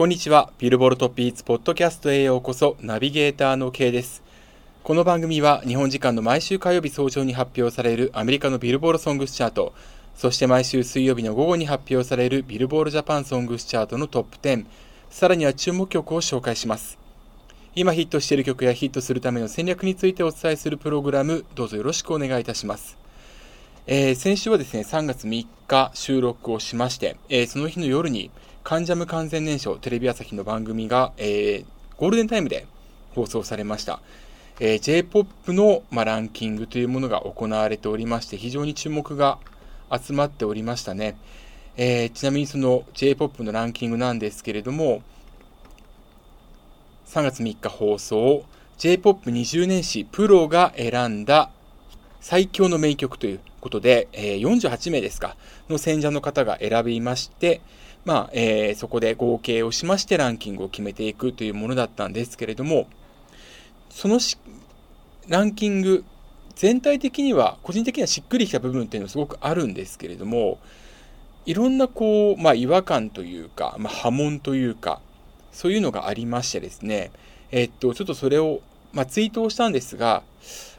こんにちは。ビルボルトピーツポッドキャストへようこそ、ナビゲーターの K です。この番組は日本時間の毎週火曜日早朝に発表されるアメリカのビルボールソングスチャート、そして毎週水曜日の午後に発表されるビルボールジャパンソングスチャートのトップ10、さらには注目曲を紹介します。今ヒットしている曲やヒットするための戦略についてお伝えするプログラム、どうぞよろしくお願いいたします。えー、先週はですね、3月3日収録をしまして、えー、その日の夜に、カンジャム完全燃焼テレビ朝日の番組が、えー、ゴールデンタイムで放送されました。えー、J-POP の、まあ、ランキングというものが行われておりまして、非常に注目が集まっておりましたね。えー、ちなみにその J-POP のランキングなんですけれども、3月3日放送、J-POP20 年史プロが選んだ最強の名曲ということで、えー、48名ですか、の選者の方が選びまして、まあ、えー、そこで合計をしましてランキングを決めていくというものだったんですけれども、そのランキング、全体的には、個人的にはしっくりきた部分っていうのはすごくあるんですけれども、いろんなこう、まあ、違和感というか、まあ、波紋というか、そういうのがありましてですね、えっと、ちょっとそれを、まあ、ツイートをしたんですが、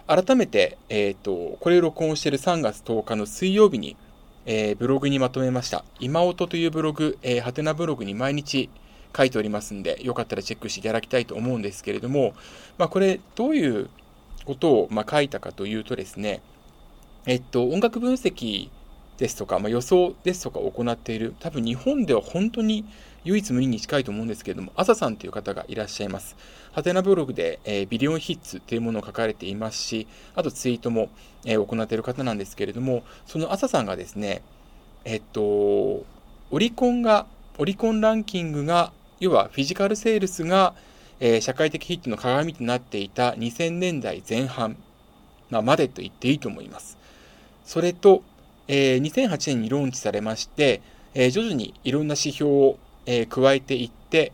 改めて、えっと、これを録音している3月10日の水曜日に、えー、ブログにまとめました。今音というブログ、えー、はてなブログに毎日書いておりますんで、よかったらチェックしていただきたいと思うんですけれども、まあ、これ、どういうことを、まあ、書いたかというとですね、えっと、音楽分析ですとか、まあ、予想ですとかを行っている、多分日本では本当に唯一無二に近いと思うんですけれども、朝さんという方がいらっしゃいます。ハテナブログで、えー、ビリオンヒッツというものを書かれていますし、あとツイートも、えー、行っている方なんですけれども、その朝さんがですね、えっと、オリコンが、オリコンランキングが、要はフィジカルセールスが、えー、社会的ヒットの鏡となっていた2000年代前半、まあ、までと言っていいと思います。それと、えー、2008年にローンチされまして、えー、徐々にいろんな指標をえー、加えていって、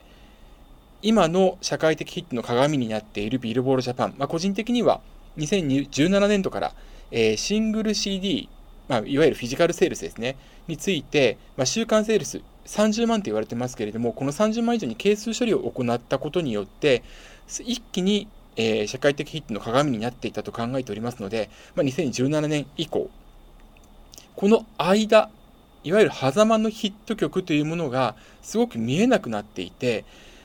今の社会的ヒットの鏡になっているビルボールジャパン、まあ、個人的には2017年度から、えー、シングル CD、まあ、いわゆるフィジカルセールスですね、について、まあ、週間セールス30万と言われてますけれども、この30万以上に係数処理を行ったことによって、一気に、えー、社会的ヒットの鏡になっていたと考えておりますので、まあ、2017年以降、この間、いわゆる狭間のヒット曲というものがすごく見えなくなっていて、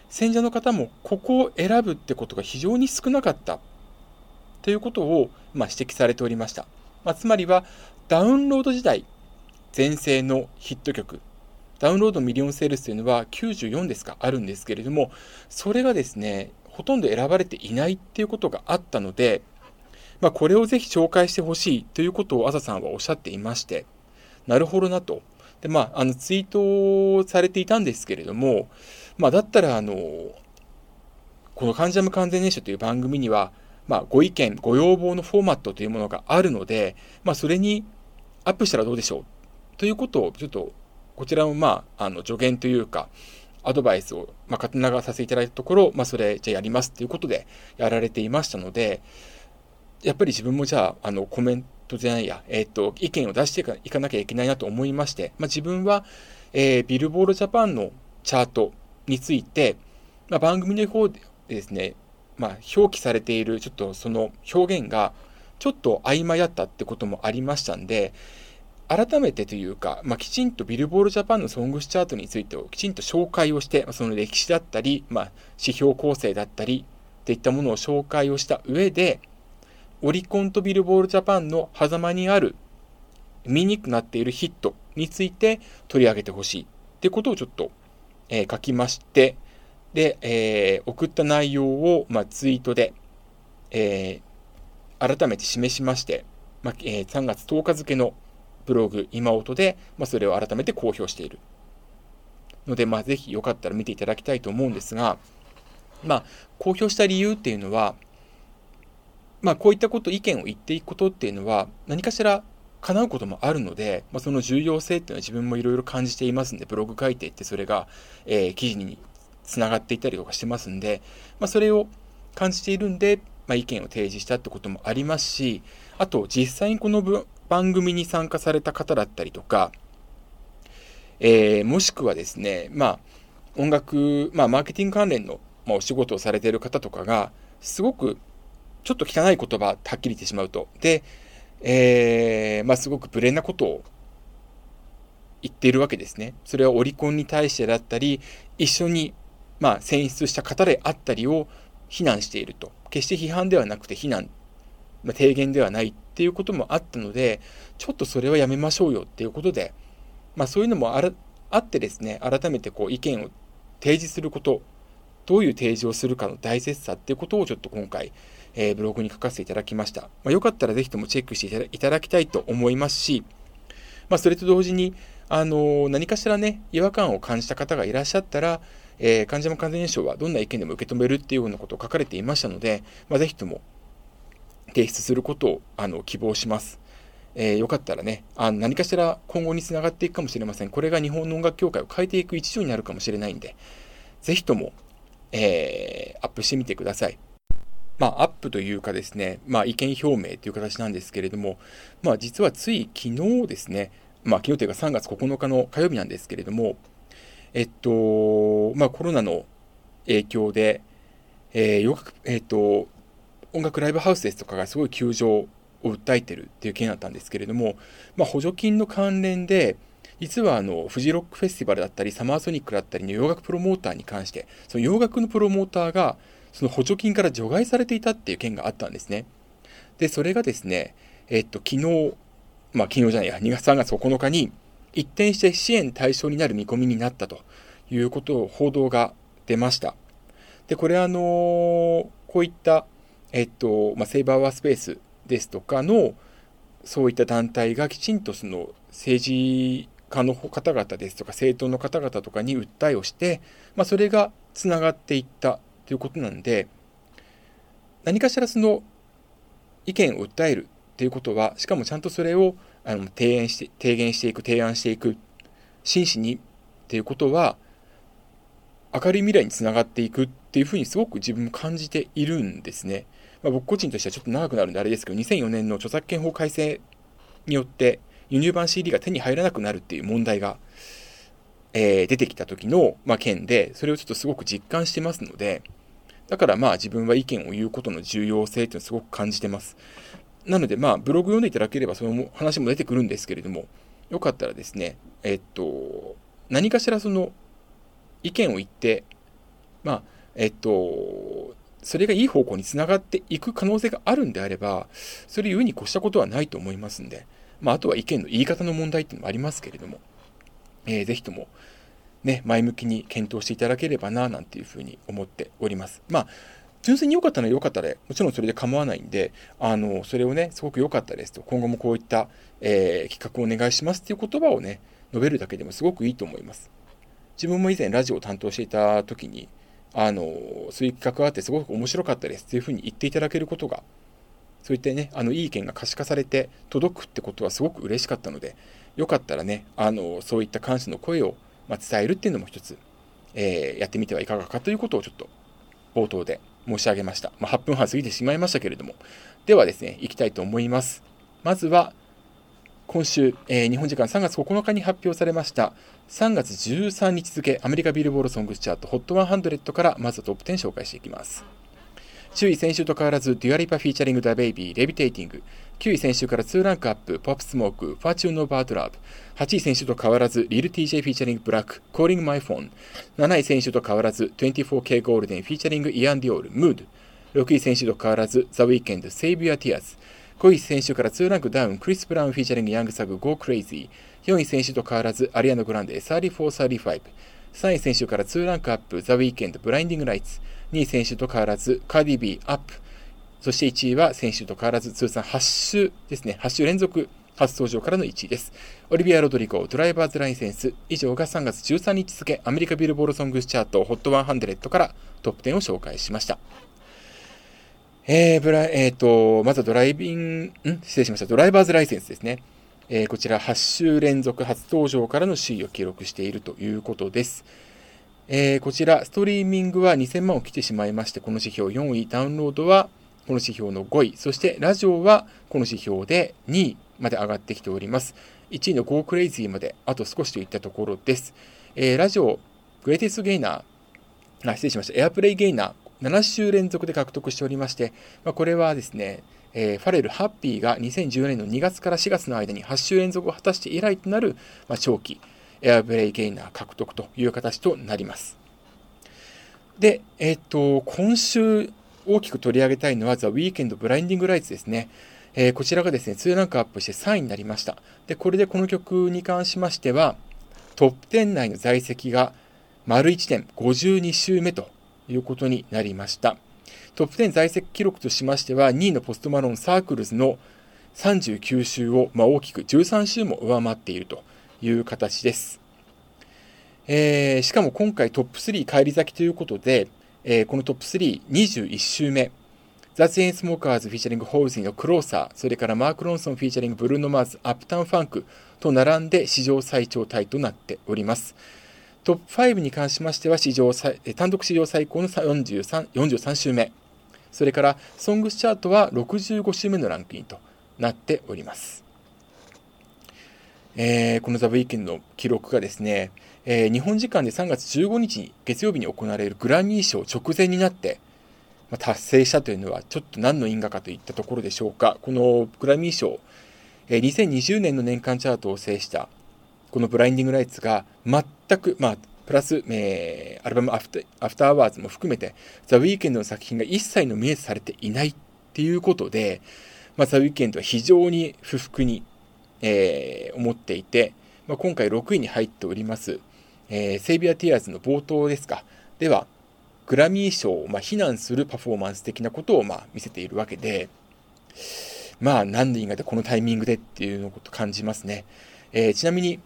選者の方もここを選ぶってことが非常に少なかったということを、まあ、指摘されておりました。まあ、つまりはダウンロード時代全盛のヒット曲、ダウンロードミリオンセールスというのは94ですかあるんですけれども、それがですね、ほとんど選ばれていないっていうことがあったので、まあ、これをぜひ紹介してほしいということを朝さんはおっしゃっていまして、なるほどなと。で、まあ、あの、ツイートされていたんですけれども、まあ、だったら、あの、この関ジャム完全燃焼という番組には、まあ、ご意見、ご要望のフォーマットというものがあるので、まあ、それにアップしたらどうでしょうということを、ちょっと、こちらも、まあ、あの、助言というか、アドバイスを、まあ、勝手ながらさせていただいたところ、まあ、それ、じゃあやりますということで、やられていましたので、やっぱり自分もじゃあ、あの、コメントトじゃないや、えっ、と、意見を出していかなきゃいけないなと思いまして、まあ、自分は、えー、ビルボールジャパンのチャートについて、まあ、番組の方でですね、まあ、表記されているちょっとその表現がちょっと曖昧だったってこともありましたんで、改めてというか、まあ、きちんとビルボールジャパンのソングスチャートについてをきちんと紹介をして、その歴史だったり、まあ、指標構成だったり、っていったものを紹介をした上で、オリコンとビルボールジャパンの狭間にある見にくくなっているヒットについて取り上げてほしいってことをちょっと、えー、書きまして、で、えー、送った内容を、まあ、ツイートで、えー、改めて示しまして、まあえー、3月10日付のブログ、今音で、まあ、それを改めて公表している。ので、まあ、ぜひよかったら見ていただきたいと思うんですが、まあ、公表した理由っていうのは、まあ、こういったこと、意見を言っていくことっていうのは、何かしら叶うこともあるので、まあ、その重要性っていうのは自分もいろいろ感じていますんで、ブログ書いていって、それが、えー、記事につながっていたりとかしてますんで、まあ、それを感じているんで、まあ、意見を提示したってこともありますし、あと、実際にこの番組に参加された方だったりとか、えー、もしくはですね、まあ、音楽、まあ、マーケティング関連の、まあ、お仕事をされている方とかが、すごく、ちょっと汚い言葉、はっきり言ってしまうと。で、えー、まあ、すごく無礼なことを言っているわけですね。それはオリコンに対してだったり、一緒に、まあ、選出した方であったりを非難していると。決して批判ではなくて非難、まあ、提言ではないっていうこともあったので、ちょっとそれはやめましょうよっていうことで、まあ、そういうのもあらあってですね、改めてこう意見を提示すること、どういう提示をするかの大切さっていうことをちょっと今回、え、ブログに書かせていただきました。まあ、よかったらぜひともチェックしていただきたいと思いますし、まあ、それと同時に、あの、何かしらね、違和感を感じた方がいらっしゃったら、えー、患者も完全炎症はどんな意見でも受け止めるっていうようなことを書かれていましたので、まあ、ぜひとも提出することをあの希望します。えー、よかったらねあの、何かしら今後につながっていくかもしれません。これが日本の音楽協会を変えていく一助になるかもしれないんで、ぜひとも、えー、アップしてみてください。まあ、アップというかですね、まあ、意見表明という形なんですけれども、まあ、実はつい昨日ですね、まあ、昨日というか3月9日の火曜日なんですけれども、えっと、まあ、コロナの影響で、えー、えっと、音楽ライブハウスですとかがすごい休場を訴えてるっていう件だったんですけれども、まあ、補助金の関連で、実はあのフジロックフェスティバルだったり、サマーソニックだったりの洋楽プロモーターに関して、その洋楽のプロモーターが、その補助金から除外されていたっていう件があったんですね。で、それがですね、えっと、昨日、まあ、昨日じゃないや、2月3月9日に、一転して支援対象になる見込みになったということを報道が出ました。で、これあのこういった、えっと、まあ、セイバーワースペースですとかの、そういった団体がきちんとその政治家の方々ですとか政党の方々とかに訴えをして、まあ、それがつながっていったということなんで、何かしらその意見を訴えるっていうことは、しかもちゃんとそれをあの提案して提言していく、提案していく、真摯にっていうことは、明るい未来につながっていくっていうふうにすごく自分も感じているんですね。まあ、僕個人としてはちょっと長くなるんであれですけど、2004年の著作権法改正によって輸入版 CD が手に入らなくなるっていう問題が、えー、出てきた時の、まあ、件で、それをちょっとすごく実感してますので、だからまあ自分は意見を言うことの重要性っていうのをすごく感じてます。なのでまあブログ読んでいただければその話も出てくるんですけれども、よかったらですね、えっと、何かしらその意見を言って、まあ、えっと、それがいい方向につながっていく可能性があるんであれば、それ言うに越したことはないと思いますんで、まあ、あとは意見の言い方の問題っていうのもありますけれども、えー、ぜひとも、ね、前向きに検討していただければな、なんていうふうに思っております。まあ、純粋に良かったのは良かったで、もちろんそれで構わないんで、あの、それをね、すごく良かったですと、今後もこういった、えー、企画をお願いしますっていう言葉をね、述べるだけでもすごくいいと思います。自分も以前ラジオを担当していた時に、あの、そういう企画があってすごく面白かったですっていうふうに言っていただけることが、そういったね、あの、いい意見が可視化されて届くってことはすごく嬉しかったので、よかったらね、あの、そういった感謝の声を、ま伝えるっていうのも一つ、えー、やってみてはいかがかということをちょっと冒頭で申し上げました。まあ、8分半過ぎてしまいましたけれども、ではですね、行きたいと思います。まずは、今週、えー、日本時間3月9日に発表されました3月13日付アメリカビルボードソングスチャート HOT100 からまずトップ10紹介していきます。10位先週と変わらずデュア・リパ featuring ダベイビー Levitating 9位先週から2ランクアップポップスモーク What You Know Bout Love。8位先週と変わらずリル TJ フィーチャリングブラックコーリングマイフォン7位先週と変わらず 24K ゴールデンフィーチャリングイアンディオールムード6位先週と変わらずザ・ウィーケンド Save Your Tears 5位先週から2ランクダウンクリス・ブラウン featuring ヤング・サグ Go Crazy 4位先週と変わらずアリアナ・グランデ3435 3位先週から2ランクアップ、ザ・ウィーケンド、 Blinding Lights。2位先週と変わらず、カーディビー、アップ。そして1位は先週と変わらず、通算8週ですね、8週連続初登場からの1位です。オリビア・ロドリゴ、ドライバーズ・ライセンス。以上が3月13日付、アメリカビルボードソングスチャート HOT100 からトップ10を紹介しました。えー、ブラ、えっ、ー、と、まずはドライビン、ん？失礼しました。ドライバーズ・ライセンスですね。えー、こちら8週連続初登場からの首位を記録しているということです。えー、こちら、ストリーミングは2000万を切ってしまいまして、この指標4位、ダウンロードはこの指標の5位、そしてラジオはこの指標で2位まで上がってきております。1位の Go Crazy まであと少しといったところです。えー、ラジオグレイテストゲイナー、あ失礼しました、エアプレイゲイナー、7週連続で獲得しておりまして、まあ、これはですね、えー、ファレル、ハッピーが2014年の2月から4月の間に8週連続を果たして以来となる、まあ、長期エアブレイゲイナー獲得という形となります。で、えっ、ー、と、今週大きく取り上げたいのは、ザ・ウィーケンド・ブラインディング・ライツですね。えー、こちらがですね、2ランクアップして3位になりました。で、これでこの曲に関しましては、トップ10内の在籍が丸1点、52週目ということになりました。トップ10在籍記録としましては、2位のポストマロンサークルズの39週を、まあ、大きく13週も上回っているという形です。えー、しかも今回トップ3返り咲きということで、えー、このトップ3、21週目、ザ・チェインスモーカーズ featuring ホールジーの Closer、それからマーク・ロンソン featuring ブルーノ・マーズ、 Uptown Funk と並んで史上最長タイとなっております。トップ5に関しましては史上単独史上最高の 43, 43週目、それからソングスチャートは65週目のランクインとなっております。えー、このザ・ウィーケンの記録がですね、えー、日本時間で3月15日に月曜日に行われるグラミー賞直前になって、まあ、達成したというのはちょっと何の因果かといったところでしょうか。このグラミー賞、えー、2020年の年間チャートを制したこのブラインディング・ライツが全く、まあ、プラス、えー、アルバムアフターアフターアワーズも含めて、ザ・ウィーケンドの作品が一切ノミネートされていないっていうことで、まあ、ザ・ウィーケンドは非常に不服にえー、思っていて、まあ、今回6位に入っております、えー、セイビア・ティアーズの冒頭ですか。では、グラミー賞をまあ非難するパフォーマンス的なことをまあ見せているわけで、まあ、何でいいんでこのタイミングでっていうのこと感じますね。えー、ちなみに、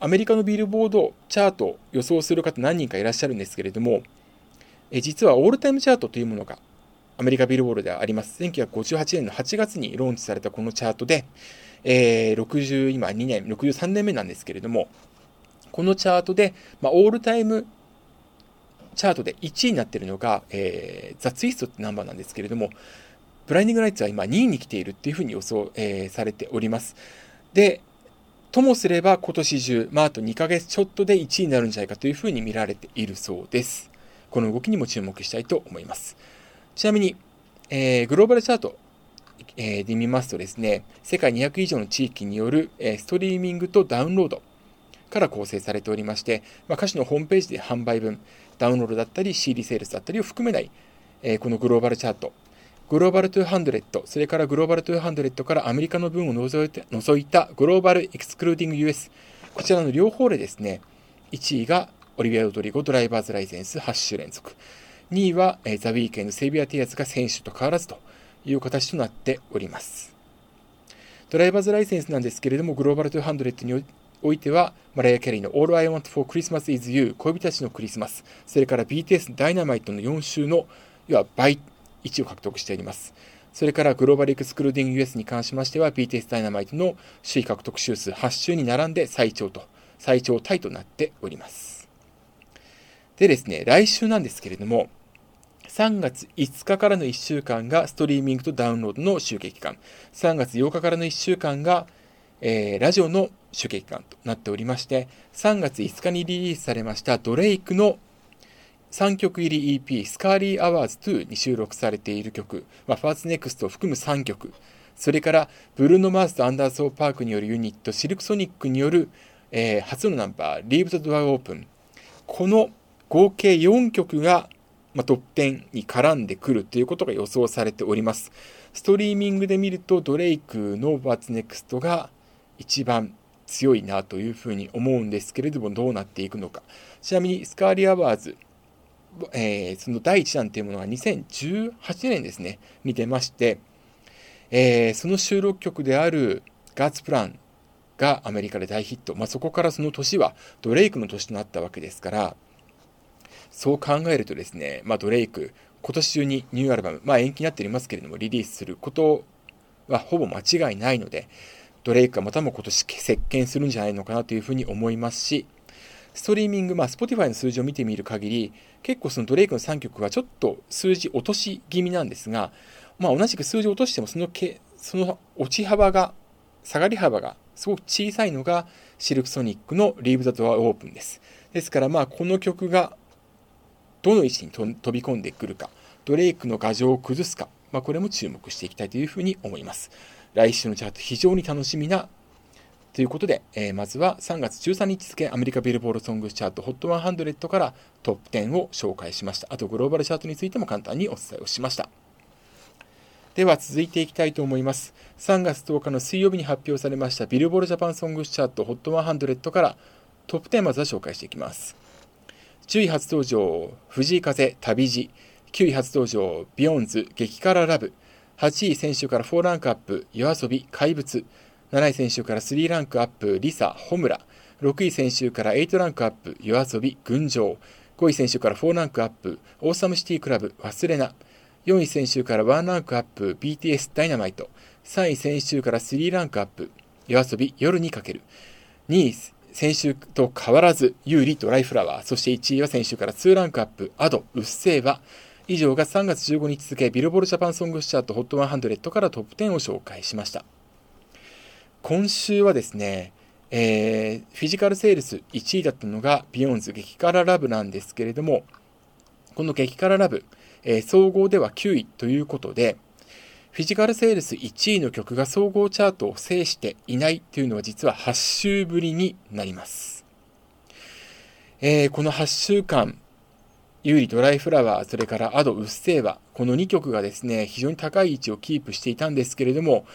アメリカのビルボードチャート予想する方何人かいらっしゃるんですけれども、え実はオールタイムチャートというものがアメリカビルボードではあります。1958年の8月にローンチされたこのチャートで、えー、60、今2年、63年目なんですけれども、このチャートで、まあ、オールタイムチャートで1位になっているのが、えー、ザ・ツイストってナンバーなんですけれども、ブラインディング・ライツは今2位に来ているっていうふうに予想、えー、されております。で、ともすれば今年中、まあ、あと2ヶ月ちょっとで1位になるんじゃないかというふうに見られているそうです。この動きにも注目したいと思います。ちなみに、えー、グローバルチャート、えー、で見ますとですね、世界200以上の地域による、えー、ストリーミングとダウンロードから構成されておりまして、まあ、歌手のホームページで販売分、ダウンロードだったり CD セールスだったりを含めない、えー、このグローバルチャート、グローバル200、それからグローバル200からアメリカの分を除いて除いたグローバルエクスクルーディング US、こちらの両方でですね、1位がオリビア・ロドリゴドライバーズライセンス8週連続、2位は、えー、ザ・ウィーケンド・セイビア・ティアスが選手と変わらずという形となっております。ドライバーズライセンスなんですけれども、グローバル200においては、マライア・キャリーの All I Want for Christmas is You 恋人たちのクリスマス、それから BTS ダイナマイトの4週の、要は倍1を獲得しております。それからグローバルエクスクルーディング US に関しましては、BTS ダイナマイトの首位獲得週数8週に並んで最長と、最長タイとなっております。でですね、来週なんですけれども、3月5日からの1週間がストリーミングとダウンロードの集計期間、3月8日からの1週間が、えー、ラジオの集計期間となっておりまして、3月5日にリリースされましたドレイクの3曲入り EP、 Scary Hours 2に収録されている曲、まあ、 What's Next を含む3曲、それからブルーノ・マーズとアンダーソン・パークによるユニット、シルクソニックによる、えー、初のナンバー、Leave the Door Open。この合計4曲がまあ、トップ10に絡んでくるということが予想されております。ストリーミングで見るとドレイクの What's Next が一番強いなというふうに思うんですけれどもどうなっていくのか。ちなみにスカーリアワーズ、えー、その第1弾というものが2018年ですね、に出まして、えー、その収録曲であるガッツプランがアメリカで大ヒット。まあ、そこからその年はドレイクの年となったわけですから、そう考えるとですね、まあ、ドレイク、今年中にニューアルバム、まあ、延期になっておりますけれども、リリースすることはほぼ間違いないので、ドレイクはまたも今年席巻するんじゃないのかなというふうに思いますし、ストリーミング、まあ、Spotify の数字を見てみる限り、結構そのドレイクの3曲はちょっと数字落とし気味なんですが、まあ、同じく数字落としてもそのけ、その落ち幅が、下がり幅がすごく小さいのがシルクソニックの Leave the Door Open です。ですからまあこの曲がどの位置に飛び込んでくるか、ドレイクの牙城を崩すか、まあ、これも注目していきたいというふうに思います。来週のチャート非常に楽しみなということで、えー、まずは3月13日付アメリカビルボードソングチャート HOT100 からトップ10を紹介しました。あとグローバルチャートについても簡単にお伝えをしました。では続いていきたいと思います。3月10日の水曜日に発表されましたビルボードジャパンソングチャート HOT100 からトップ10まずは紹介していきます。10位初登場、藤井風、旅路。9位初登場、ビヨンズ、激辛ラブ。8位先週から4ランクアップ、 YOASOBI、怪物。7位先週から3ランクアップ、 LiSA、炎。6位選手から8ランクアップ、夜遊び、群青。5位選手から4ランクアップ、オーサムシティクラブ、忘れな。4位選手から1ランクアップ、BTS ダイナマイト。3位選手から3ランクアップ、夜遊び、夜にかける。2位先週と変わらず有利ドライフラワー、そして1位は先週から2ランクアップ、アド、うっせぇわ。以上が3月15日付、ビルボールジャパンソングスチャート HOT100 からトップ10を紹介しました。今週はですね、えー、フィジカルセールス1位だったのがビヨンズ激辛ラブなんですけれども、この激辛ラブ、えー、総合では9位ということで、フィジカルセールス1位の曲が総合チャートを制していないというのは実は8週ぶりになります。えー、この8週間、優里ドライフラワー、それから Adoうっせぇわ、この2曲がですね、非常に高い位置をキープしていたんですけれども、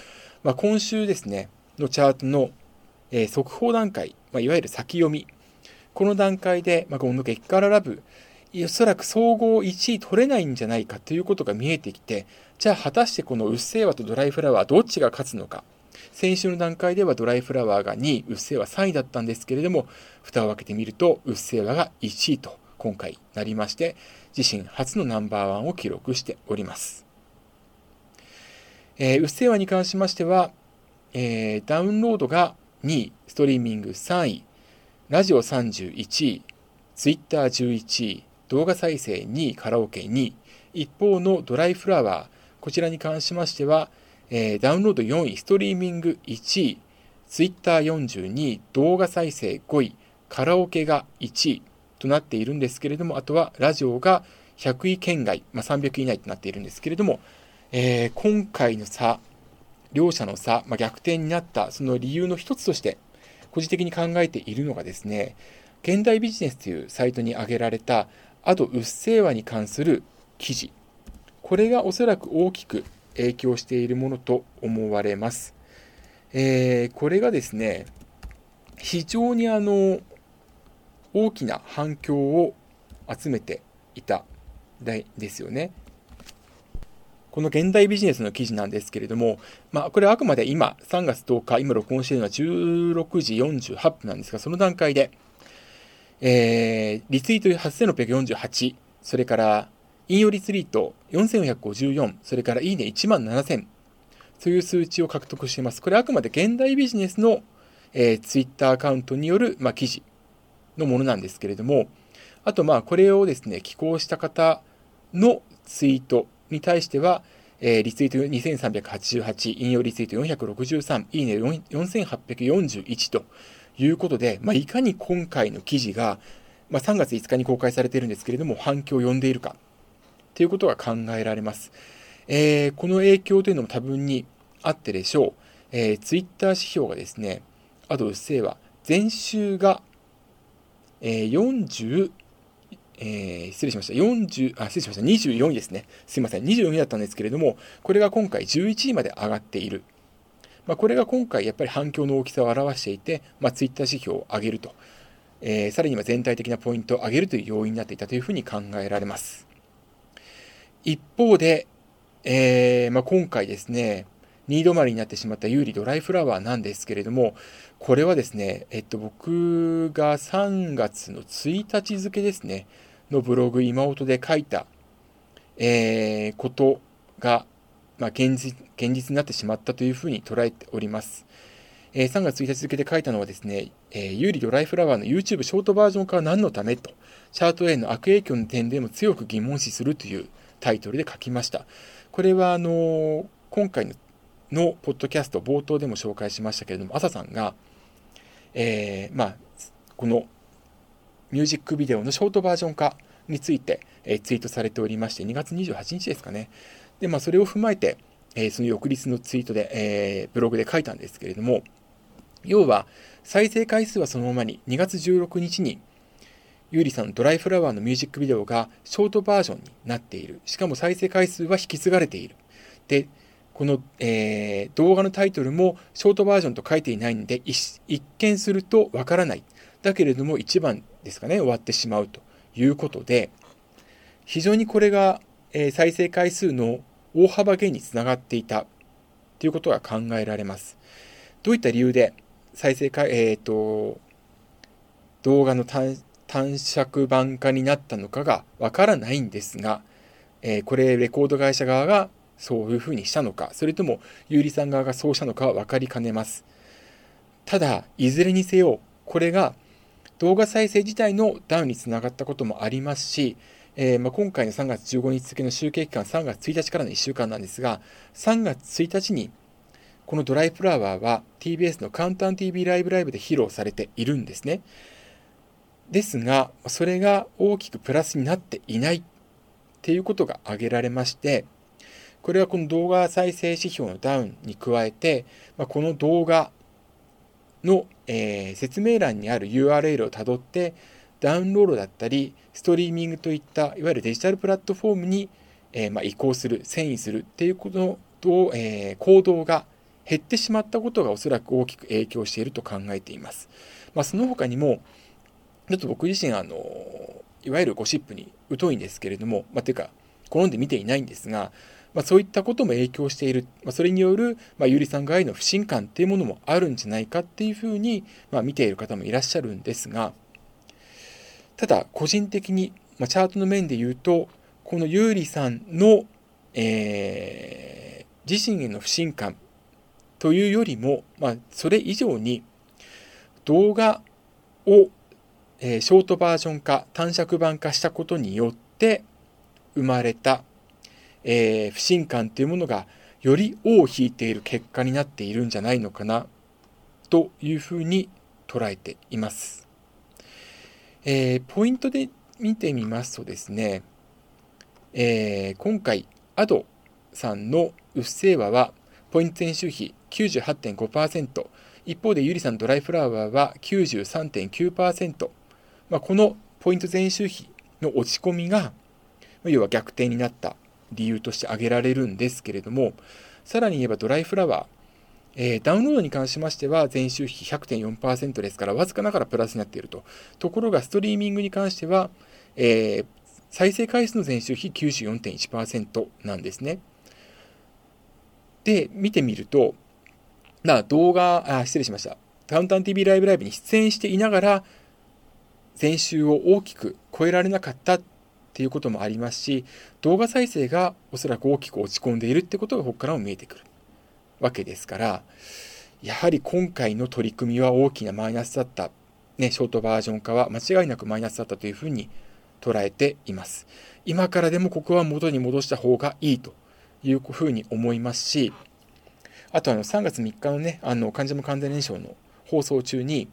まあ、今週ですね、のチャートの、えー、速報段階、まあ、いわゆる先読み、この段階で、まあ、この激辛ラブ、おそらく総合1位取れないんじゃないかということが見えてきて、じゃあ果たしてこのうっせぇわとドライフラワーどっちが勝つのか。先週の段階ではドライフラワーが2位、うっせぇわ3位だったんですけれども、蓋を開けてみると、うっせぇわが1位と今回なりまして、自身初のナンバーワンを記録しております。えー、うっせぇわに関しましては、えー、ダウンロードが2位、ストリーミング3位、ラジオ31位、ツイッター11位、動画再生2位、カラオケ2位。一方のドライフラワー、こちらに関しましては、えー、ダウンロード4位、ストリーミング1位、ツイッター42位、動画再生5位、カラオケが1位となっているんですけれども、あとはラジオが100位圏外、まあ、300位以内となっているんですけれども、えー、今回の差、両者の差、まあ、逆転になったその理由の一つとして、個人的に考えているのがですね、現代ビジネスというサイトに挙げられたあと、うっせぇわに関する記事。これがおそらく大きく影響しているものと思われます。えー、これがですね、非常にあの、大きな反響を集めていたですよね。この現代ビジネスの記事なんですけれども、まあ、これはあくまで今、3月10日、今録音しているのは16時48分なんですが、その段階で、えー、リツイート8648、それから引用リツイート4454、それからいいね1万7000という数値を獲得しています。これはあくまで現代ビジネスの、えー、ツイッターアカウントによる、まあ、記事のものなんですけれども、あとまあこれをですね、寄稿した方のツイートに対しては、えー、リツイート2388、引用リツイート463、いいね4841ということで、まあ、いかに今回の記事が、まあ、3月5日に公開されているんですけれども、反響を呼んでいるかということが考えられます。えー、この影響というのも多分にあってでしょう。えー、ツイッター指標がですね、あとうっせぇわ、前週が、えー、40、えー、失礼しました。40、あ、失礼しました。24位ですね。すいません。24位だったんですけれども、これが今回11位まで上がっている。まあ、これが今回やっぱり反響の大きさを表していて、まあ、ツイッター指標を上げると、えー、さらには全体的なポイントを上げるという要因になっていたというふうに考えられます。一方で、えーまあ、今回ですね、2止まりになってしまった有利ドライフラワーなんですけれども、これはですね、えっと、僕が3月の1日付ですね、のブログ、今音で書いた、えー、ことが、まあ、現実現実になってしまったというふうに捉えております。えー、3月1日付で書いたのはですね、えー、有利ドライフラワーの YouTube ショートバージョン化は何のためと、チャート A の悪影響の点でも強く疑問視するというタイトルで書きました。これは、あのー、今回ののポッドキャスト冒頭でも紹介しましたけれども、朝さんが、えー、まあ、このミュージックビデオのショートバージョン化について、えツイートされておりまして、2月28日ですかね。で、まあ、それを踏まえて、えその翌日のツイートで、えブログで書いたんですけれども、要は、再生回数はそのままに、2月16日に、ゆうりさんのドライフラワーのミュージックビデオがショートバージョンになっている。しかも再生回数は引き継がれている。で、この、えー、動画のタイトルもショートバージョンと書いていないんで、一見するとわからない。だけれども1番ですかね、終わってしまうということで、非常にこれが、えー、再生回数の大幅減につながっていたということが考えられます。どういった理由で再生回、えっ、ー、と、動画の短尺版化になったのかがわからないんですが、えー、これレコード会社側がそういうふうにしたのか、それともゆうりさん側がそうしたのかは分かりかねます。ただ、いずれにせよ、これが動画再生自体のダウンにつながったこともありますし、えー、まあ、今回の3月15日付の集計期間3月1日からの1週間なんですが、3月1日にこのドライフラワーは TBS のカウンター TV ライブライブで披露されているんですね。ですが、それが大きくプラスになっていないっていうことが挙げられまして、これはこの動画再生指標のダウンに加えて、まあ、この動画の、えー、説明欄にある URL をたどってダウンロードだったりストリーミングといったいわゆるデジタルプラットフォームに、えー、まあ、移行する遷移するっていうことと、えー、行動が減ってしまったことがおそらく大きく影響していると考えています。まあ、その他にもちょっと僕自身あのいわゆるゴシップに疎いんですけれども、まあ、ていうか好んで見ていないんですがまあ、そういったことも影響している、まあ、それによる、まあ、ゆりさん側への不信感っていうものもあるんじゃないかっていうふうに、まあ、見ている方もいらっしゃるんですが、ただ、個人的に、まあ、チャートの面で言うと、このゆうりさんの、えー、自身への不信感というよりも、まあ、それ以上に動画を、えー、ショートバージョン化、短尺版化したことによって生まれたえー、不信感というものがより尾を引いている結果になっているんじゃないのかなというふうに捉えています。えー、ポイントで見てみますとですね、えー、今回、アドさんのうっせぇわは、ポイント前週比98.5%、一方でゆりさんドライフラワーは93.9%、まあ、このポイント前週比の落ち込みが、要は逆転になった理由として挙げられるんですけれども、さらに言えばドライフラワー、えー、ダウンロードに関しましては前週比100.4%ですからわずかながらプラスになっていると。ところがストリーミングに関しては、えー、再生回数の前週比94.1%なんですね。で、見てみると、な動画、あ、失礼しました。カウンター TV ライブライブに出演していながら、前週を大きく超えられなかったっっていうこともありますし、動画再生がおそらく大きく落ち込んでいるってことがここからも見えてくるわけですから、やはり今回の取り組みは大きなマイナスだった。ね、ショートバージョン化は間違いなくマイナスだったというふうに捉えています。今からでもここは元に戻した方がいいというふうに思いますし、あとあの3月3日のね、あの患者も完全燃焼の放送中に、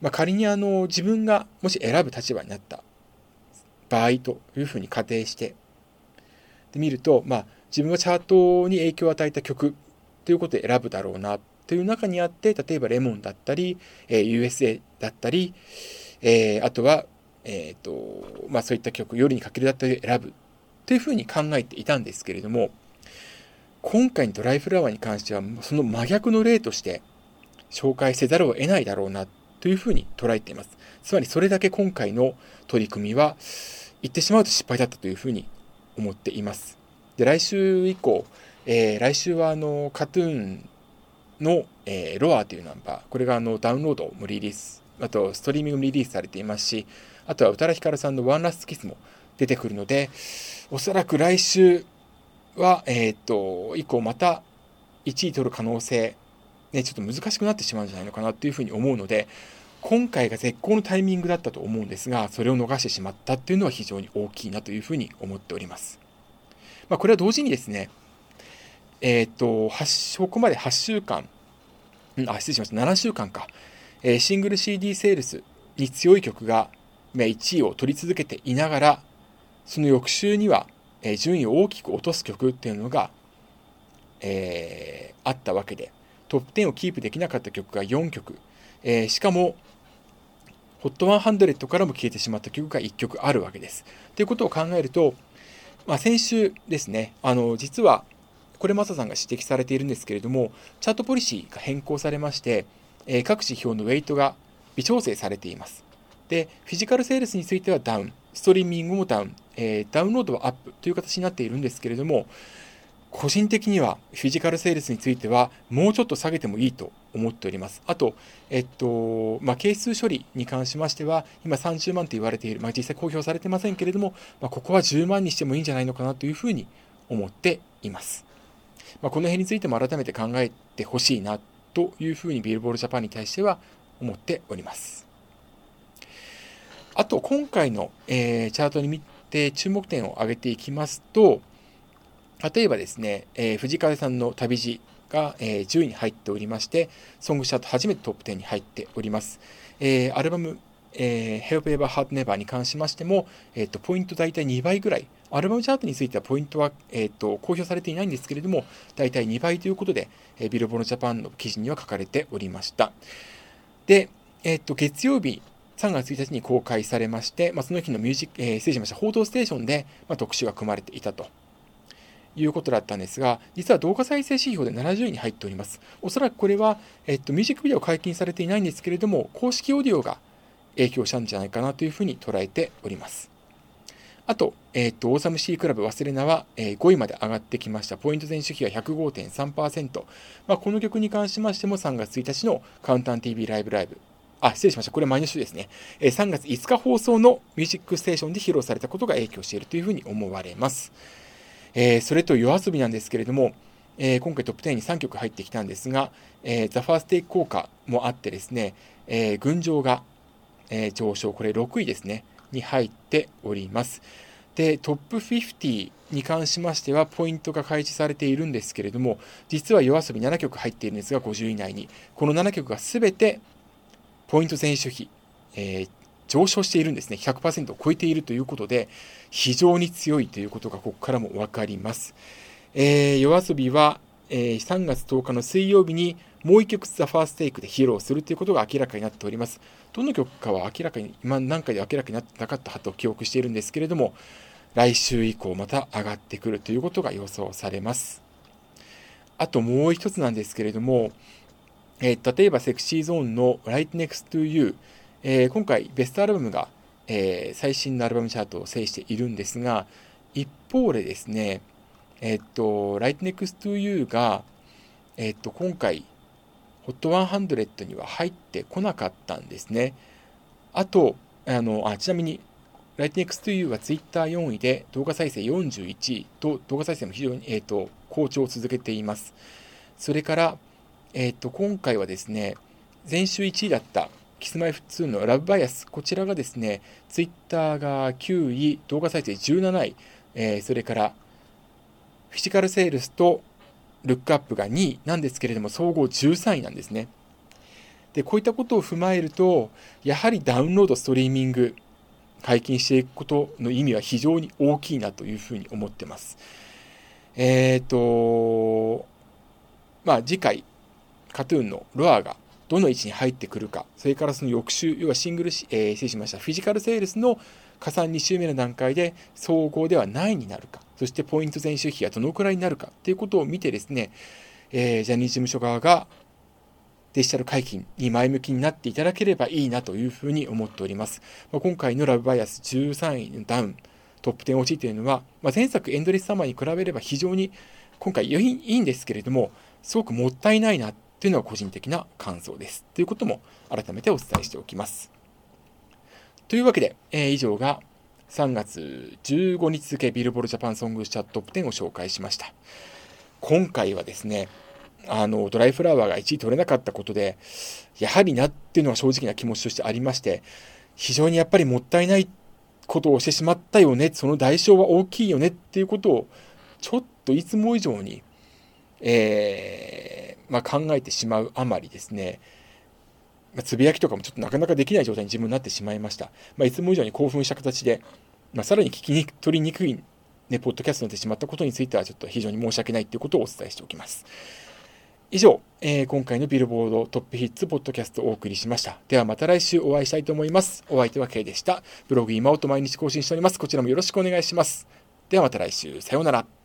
まあ、仮にあの自分がもし選ぶ立場になった場合というふうに仮定してで見ると、まあ、自分がチャートに影響を与えた曲ということで選ぶだろうなという中にあって例えばレモンだったり、えー、USA だったり、えー、あとは、えーとまあ、そういった曲夜にかけるだったり選ぶというふうに考えていたんですけれども今回のドライフラワーに関してはその真逆の例として紹介せざるを得ないだろうなというふうに捉えています。つまりそれだけ今回の取り組みは言ってしまうと失敗だったというふうに思っています。で来週以降、えー、来週はあのカトゥーンの、えー、ロアというナンバー、これがあのダウンロードもリリース、あとストリーミングもリリースされていますし、あとは宇多田ヒカルさんのワンラストキスも出てくるので、おそらく来週は、えっ、と、以降また1位取る可能性、ね、ちょっと難しくなってしまうんじゃないのかなというふうに思うので、今回が絶好のタイミングだったと思うんですが、それを逃してしまったっていうのは非常に大きいなというふうに思っております。まあ、これは同時にですね、えっ、ー、と、ここまで8週間、あ、失礼しました、7週間か、えー、シングル CD セールスに強い曲が、1位を取り続けていながら、その翌週には、え順位を大きく落とす曲っていうのが、えー、あったわけで、トップ10をキープできなかった曲が4曲、えー、しかも、HOT100 からも消えてしまった曲が1曲あるわけです。ということを考えると、まあ、先週ですね、あの実はこれマサさんが指摘されているんですけれども、チャートポリシーが変更されまして、えー、各指標のウェイトが微調整されています。で、フィジカルセールスについてはダウン、ストリーミングもダウン、えー、ダウンロードはアップという形になっているんですけれども、個人的にはフィジカルセールスについてはもうちょっと下げてもいいと思っております。あと、えっと、まあ、係数処理に関しましては、今30万と言われている、まあ、実際公表されてませんけれども、まあ、ここは10万にしてもいいんじゃないのかなというふうに思っています。まあ、この辺についても改めて考えてほしいなというふうにビルボールジャパンに対しては思っております。あと、今回の、えー、チャートに見て注目点を挙げていきますと、例えばですね、えー、藤風さんの旅路が、えー、10位に入っておりまして、ソングシャート初めてトップ10に入っております。えー、アルバム、えー、Help Ever Heart Never に関しましても、えーと、ポイント大体2倍ぐらい、アルバムチャートについてはポイントは、えーと、公表されていないんですけれども、大体2倍ということで、えー、ビルボードジャパンの記事には書かれておりました。で、えーと、月曜日、3月1日に公開されまして、まあ、その日のミュージック、えー、失礼しました、報道ステーションで、まあ、特集が組まれていたということだったんですが、実は動画再生指標で70位に入っております。おそらくこれは、えっと、ミュージックビデオ解禁されていないんですけれども、公式オーディオが影響したんじゃないかなというふうに捉えております。あと、えっ、と、オーサムシークラブ忘れなは、え、5位まで上がってきました。ポイント全主比は105.3%。まあ、この曲に関しましても3月1日のカウンタン TV ライブライブ。あ、失礼しました。これ前の週ですね。え、3月5日放送のミュージックステーションで披露されたことが影響しているというふうに思われます。えー、それと夜遊びなんですけれども、えー、今回トップ10に3曲入ってきたんですが、えー、ザ・ファーステイク効果もあってですね、えー、群青が、えー、上昇、これ6位ですね、に入っております。で、トップ50に関しましては、ポイントが開示されているんですけれども、実は夜遊び7曲入っているんですが、50位以内に。この7曲がすべて、ポイント全主比、えー、上昇しているんですね。100%を超えているということで、非常に強いということがここからも分かります。えー、夜遊びは、えー、3月10日の水曜日にもう一曲ザ・ファーステイクで披露するということが明らかになっております。どの曲かは明らかに、今何回で明らかになってなかったと記憶しているんですけれども、来週以降また上がってくるということが予想されます。あともう一つなんですけれども、えー、例えばセクシーゾーンの Right Next to You、えー、今回ベストアルバムが、えー、最新のアルバムチャートを制しているんですが、一方でですね、えっと、Right Next to You が、えっと、今回、HOT100 には入ってこなかったんですね。あと、あの、あちなみに、Right Next to You は Twitter4 位で動画再生41位と動画再生も非常に、えっと、好調を続けています。それから、えっと、今回はですね、前週1位だったキスマイフ2のラブバイアス、こちらがですね、ツイッターが9位、動画再生17位、えー、それからフィジカルセールスとルックアップが2位なんですけれども、総合13位なんですね。で、こういったことを踏まえると、やはりダウンロード、ストリーミング、解禁していくことの意味は非常に大きいなというふうに思ってます。えっ、ー、と、まあ次回、カトゥーンのロアがどの位置に入ってくるか、それからその翌週、要はシングル、えー、失礼しました、フィジカルセールスの加算2週目の段階で総合では何位になるか、そしてポイント全周比がどのくらいになるか。ということを見てですね、えー、ジャニーズ事務所側がデジタル解禁に前向きになっていただければいいなというふうに思っております。まあ、今回のラブバイアス13位のダウン、トップ10落ちというのは、まあ、前作エンドレスサマーに比べれば非常に今回いいんですけれども、すごくもったいないなというのは個人的な感想です。ということも改めてお伝えしておきます。というわけで、えー、以上が3月15日付ビルボールジャパンソングチャットトップ10を紹介しました。今回はですね、あの、ドライフラワーが1位取れなかったことで、やはりなっていうのは正直な気持ちとしてありまして、非常にやっぱりもったいないことをしてしまったよね、その代償は大きいよねっていうことを、ちょっといつも以上に、えー、まあ、考えてしまうあまりですね、まあ、つぶやきとかもちょっとなかなかできない状態に自分になってしまいました。まあ、いつも以上に興奮した形で、まあ、さらに聞きに取りにくい、ね、ポッドキャストになってしまったことについては、ちょっと非常に申し訳ないということをお伝えしておきます。以上、えー、今回のビルボードトップヒッツポッドキャストをお送りしました。ではまた来週お会いしたいと思います。お相手は K でした。ブログ今音毎日更新しております。こちらもよろしくお願いします。ではまた来週。さようなら。